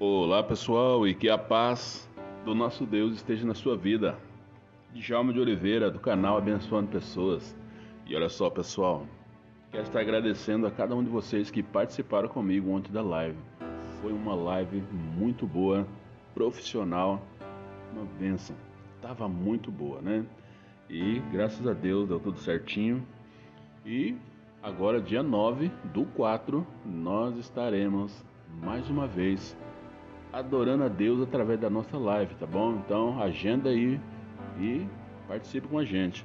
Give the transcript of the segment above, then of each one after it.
Olá pessoal e que a paz do nosso Deus esteja na sua vida. Djalma de Oliveira do canal Abençoando Pessoas. E olha só pessoal, quero estar agradecendo a cada um de vocês que participaram comigo ontem da live. Foi uma live muito boa, profissional, uma benção. Tava muito boa, né? E graças a Deus deu tudo certinho. E agora dia 9 do 4 nós estaremos mais uma vez adorando a Deus através da nossa live, tá bom? Então agenda aí e participe com a gente.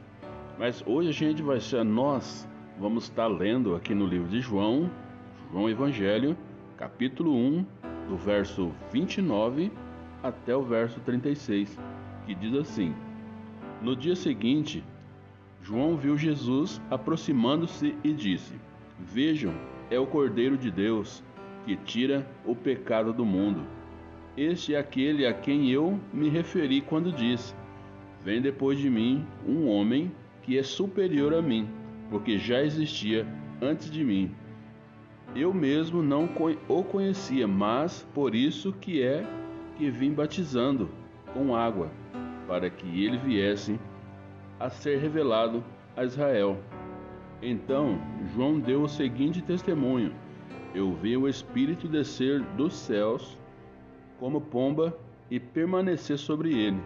Mas hoje a gente vai ser nós vamos estar lendo aqui no livro de João, João Evangelho, capítulo 1, do verso 29 até o verso 36, que diz assim: No dia seguinte, João viu Jesus aproximando-se e disse: Vejam, é o Cordeiro de Deus que tira o pecado do mundo. Este é aquele a quem eu me referi quando disse: Vem depois de mim um homem que é superior a mim, porque já existia antes de mim. Eu mesmo não o conhecia, mas por isso que é que vim batizando com água, para que ele viesse a ser revelado a Israel. Então João deu o seguinte testemunho: Eu vi o Espírito descer dos céus como pomba e permanecer sobre ele,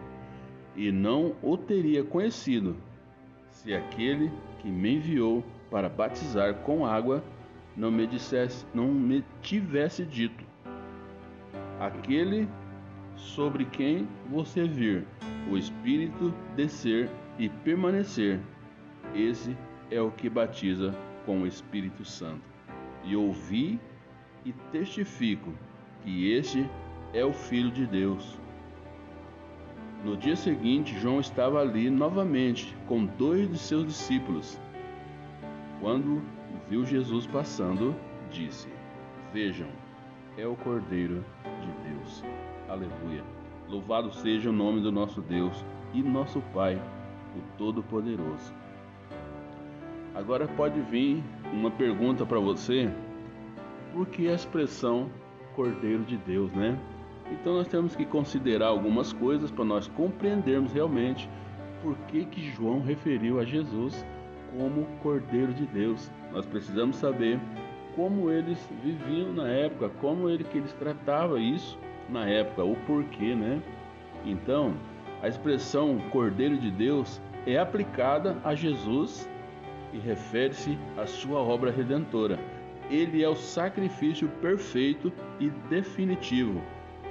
e não o teria conhecido, se aquele que me enviou para batizar com água não me dissesse, não me tivesse dito: Aquele sobre quem você vir o Espírito descer e permanecer, esse é o que batiza com o Espírito Santo. E ouvi e testifico que este é o Filho de Deus. No dia seguinte, João estava ali novamente com dois de seus discípulos. Quando viu Jesus passando, disse: Vejam, é o Cordeiro de Deus. Aleluia. Louvado seja o nome do nosso Deus e nosso Pai, o Todo-Poderoso. Agora pode vir uma pergunta para você: por que a expressão Cordeiro de Deus, né? Então nós temos que considerar algumas coisas para nós compreendermos realmente por que, que João referiu a Jesus como Cordeiro de Deus. Nós precisamos saber como eles viviam na época, como ele que eles tratavam isso na época, o porquê, né? Então, a expressão Cordeiro de Deus é aplicada a Jesus e refere-se à sua obra redentora. Ele é o sacrifício perfeito e definitivo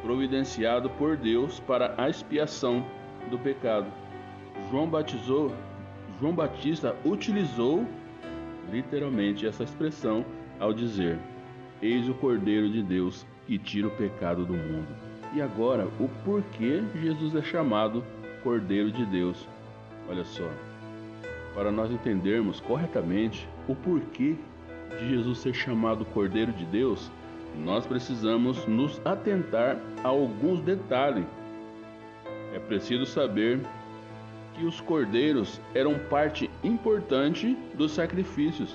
providenciado por Deus para a expiação do pecado. João batizou, João Batista utilizou literalmente essa expressão ao dizer: Eis o Cordeiro de Deus que tira o pecado do mundo. E agora, o porquê Jesus é chamado Cordeiro de Deus? Olha só, para nós entendermos corretamente o porquê de Jesus ser chamado Cordeiro de Deus, nós precisamos nos atentar a alguns detalhes. É preciso saber que os cordeiros eram parte importante dos sacrifícios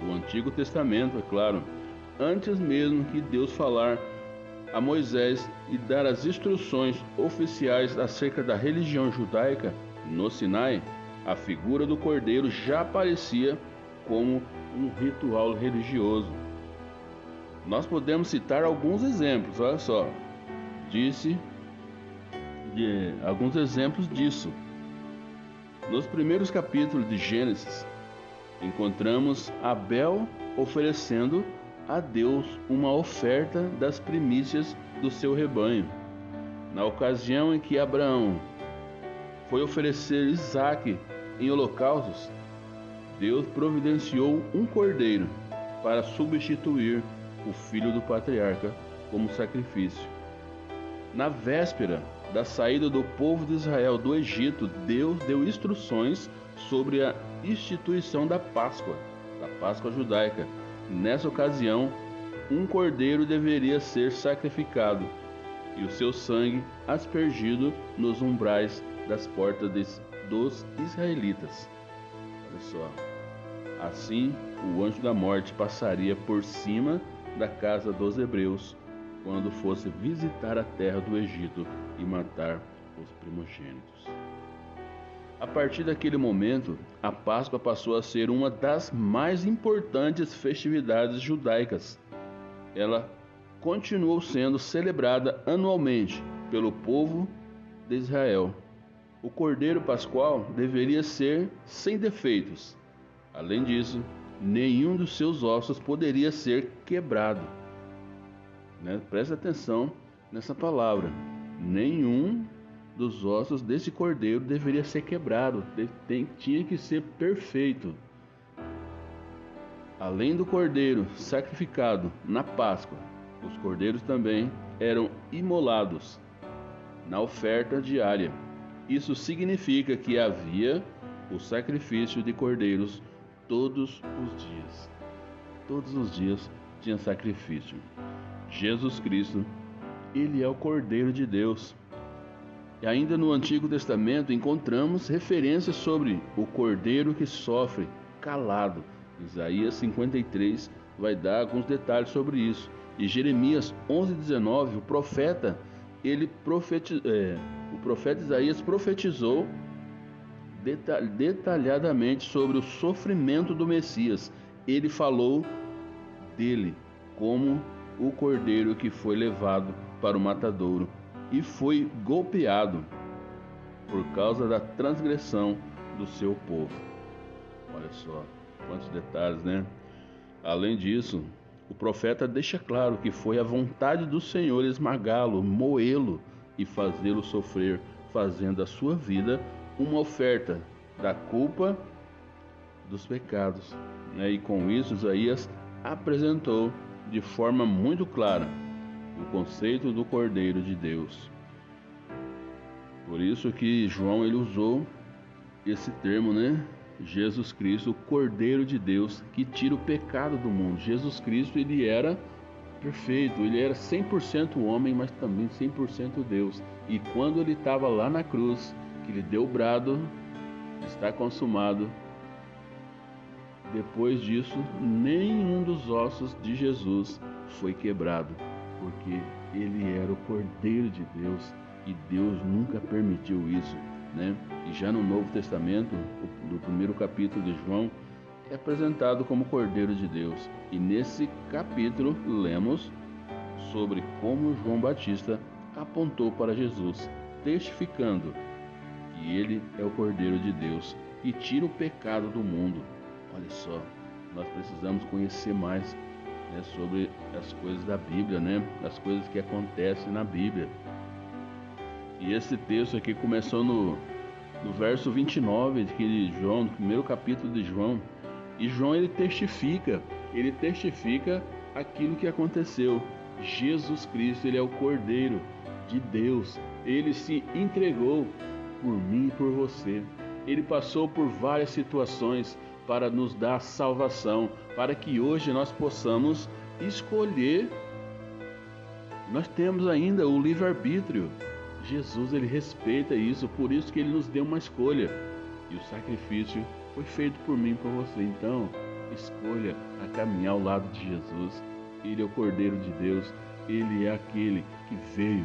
do Antigo Testamento, é claro, antes mesmo que Deus falar a Moisés e dar as instruções oficiais acerca da religião judaica no Sinai, a figura do cordeiro já aparecia como um ritual religioso. Nós podemos citar alguns exemplos, olha só. Disse de, alguns exemplos disso. Nos primeiros capítulos de Gênesis, encontramos Abel oferecendo a Deus uma oferta das primícias do seu rebanho. Na ocasião em que Abraão foi oferecer Isaac em holocaustos, Deus providenciou um cordeiro para substituir o filho do patriarca, como sacrifício. Na véspera da saída do povo de Israel do Egito, Deus deu instruções sobre a instituição da Páscoa, da Páscoa judaica. Nessa ocasião, um cordeiro deveria ser sacrificado e o seu sangue aspergido nos umbrais das portas dos israelitas. Olha só. Assim, o anjo da morte passaria por cima da casa dos hebreus quando fosse visitar a terra do Egito e matar os primogênitos. A partir daquele momento, a Páscoa passou a ser uma das mais importantes festividades judaicas. Ela continuou sendo celebrada anualmente pelo povo de Israel. O cordeiro pascual deveria ser sem defeitos. Além disso, nenhum dos seus ossos poderia ser quebrado. Né? Preste atenção nessa palavra. Nenhum dos ossos desse cordeiro deveria ser quebrado, tem, tinha que ser perfeito. Além do cordeiro sacrificado na Páscoa, os cordeiros também eram imolados na oferta diária. Isso significa que havia o sacrifício de cordeiros todos os dias. Todos os dias tinha sacrifício. Jesus Cristo, ele é o Cordeiro de Deus. E ainda no Antigo Testamento encontramos referências sobre o cordeiro que sofre calado. Isaías 53 vai dar alguns detalhes sobre isso. E Jeremias 11:19, o profeta, ele profeti, é, o profeta Isaías profetizou detalhadamente sobre o sofrimento do Messias. Ele falou dele como o cordeiro que foi levado para o matadouro e foi golpeado por causa da transgressão do seu povo. Olha só, quantos detalhes, né? Além disso, o profeta deixa claro que foi a vontade do Senhor esmagá-lo, moê-lo e fazê-lo sofrer, fazendo a sua vida uma oferta da culpa dos pecados. Né? E com isso, Isaías apresentou de forma muito clara o conceito do Cordeiro de Deus. Por isso que João ele usou esse termo, né? Jesus Cristo, o Cordeiro de Deus que tira o pecado do mundo. Jesus Cristo ele era perfeito, ele era 100% homem, mas também 100% Deus. E quando ele estava lá na cruz, que ele deu o brado, está consumado. Depois disso, nenhum dos ossos de Jesus foi quebrado porque ele era o Cordeiro de Deus e Deus nunca permitiu isso, né? E já no Novo Testamento, no primeiro capítulo de João, é apresentado como Cordeiro de Deus. E nesse capítulo lemos sobre como João Batista apontou para Jesus, testificando que ele é o Cordeiro de Deus e tira o pecado do mundo. Olha só, nós precisamos conhecer mais né, sobre as coisas da Bíblia, né, as coisas que acontecem na Bíblia. E esse texto aqui começou no, no verso 29 de João, no primeiro capítulo de João. E João ele testifica, ele testifica aquilo que aconteceu. Jesus Cristo, ele é o Cordeiro de Deus. Ele se entregou por mim e por você. Ele passou por várias situações, para nos dar salvação, para que hoje nós possamos escolher. Nós temos ainda o livre-arbítrio. Jesus ele respeita isso, por isso que ele nos deu uma escolha. E o sacrifício foi feito por mim e por você. Então, escolha a caminhar ao lado de Jesus. Ele é o Cordeiro de Deus, ele é aquele que veio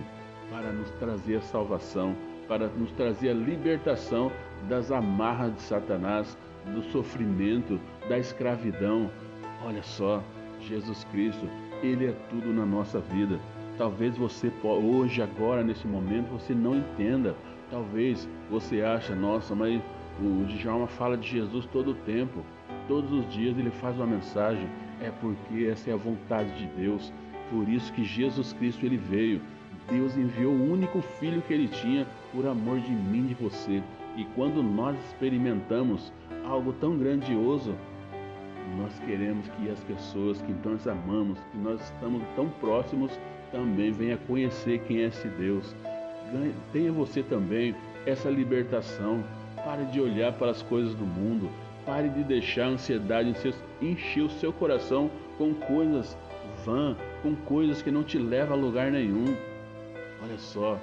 para nos trazer a salvação, para nos trazer a libertação das amarras de Satanás, do sofrimento, da escravidão. Olha só, Jesus Cristo, Ele é tudo na nossa vida. Talvez você hoje, agora, nesse momento, você não entenda. Talvez você acha, nossa, mas o Djalma fala de Jesus todo o tempo. Todos os dias ele faz uma mensagem. É porque essa é a vontade de Deus. Por isso que Jesus Cristo ele veio. Deus enviou o único filho que ele tinha por amor de mim e de você. E quando nós experimentamos algo tão grandioso, nós queremos que as pessoas que nós amamos, que nós estamos tão próximos, também venham conhecer quem é esse Deus. Tenha você também essa libertação. Pare de olhar para as coisas do mundo. Pare de deixar a ansiedade encher o seu coração com coisas vãs, com coisas que não te levam a lugar nenhum. Olha só,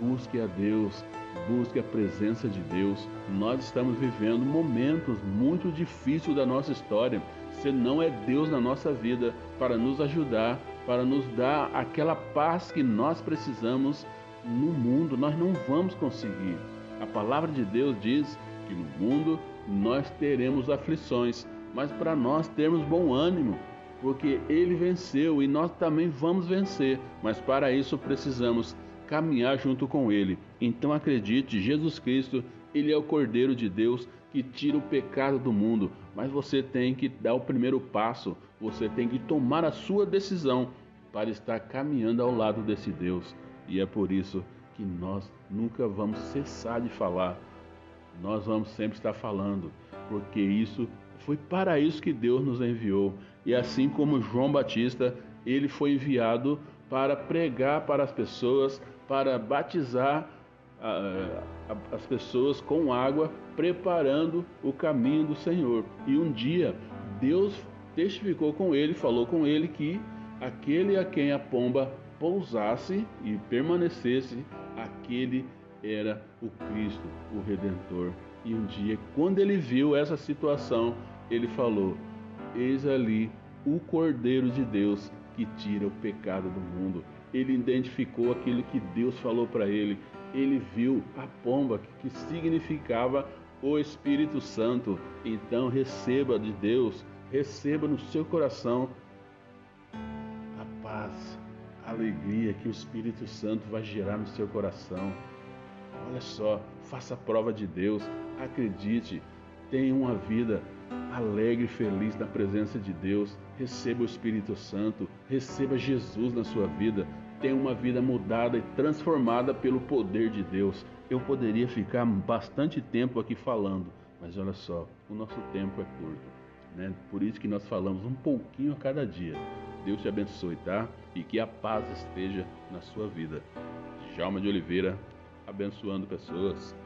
busque a Deus, busque a presença de Deus. Nós estamos vivendo momentos muito difíceis da nossa história. Se não é Deus na nossa vida para nos ajudar para nos dar aquela paz que nós precisamos no mundo. Nós não vamos conseguir. A palavra de Deus diz que no mundo nós teremos aflições, mas para nós termos bom ânimo, porque ele venceu e nós também vamos vencer, mas para isso precisamos caminhar junto com ele. Então acredite, Jesus Cristo, ele é o Cordeiro de Deus que tira o pecado do mundo, mas você tem que dar o primeiro passo, você tem que tomar a sua decisão para estar caminhando ao lado desse Deus. E é por isso que nós nunca vamos cessar de falar. Nós vamos sempre estar falando, porque isso foi para isso que Deus nos enviou. E assim como João Batista, ele foi enviado para pregar para as pessoas, para batizar as pessoas com água, preparando o caminho do Senhor. E um dia Deus testificou com ele, falou com ele que aquele a quem a pomba pousasse e permanecesse, aquele era o Cristo, o Redentor. E um dia, quando ele viu essa situação, ele falou: Eis ali o Cordeiro de Deus que tira o pecado do mundo. Ele identificou aquilo que Deus falou para ele. Ele viu a pomba que significava o Espírito Santo. Então receba de Deus, receba no seu coração a paz, a alegria que o Espírito Santo vai gerar no seu coração. Olha só, faça prova de Deus, acredite, tenha uma vida alegre e feliz na presença de Deus. Receba o Espírito Santo, receba Jesus na sua vida. Tenha uma vida mudada e transformada pelo poder de Deus. Eu poderia ficar bastante tempo aqui falando, mas olha só, o nosso tempo é curto. Né? Por isso que nós falamos um pouquinho a cada dia. Deus te abençoe, tá? E que a paz esteja na sua vida. Jalma de Oliveira, abençoando pessoas.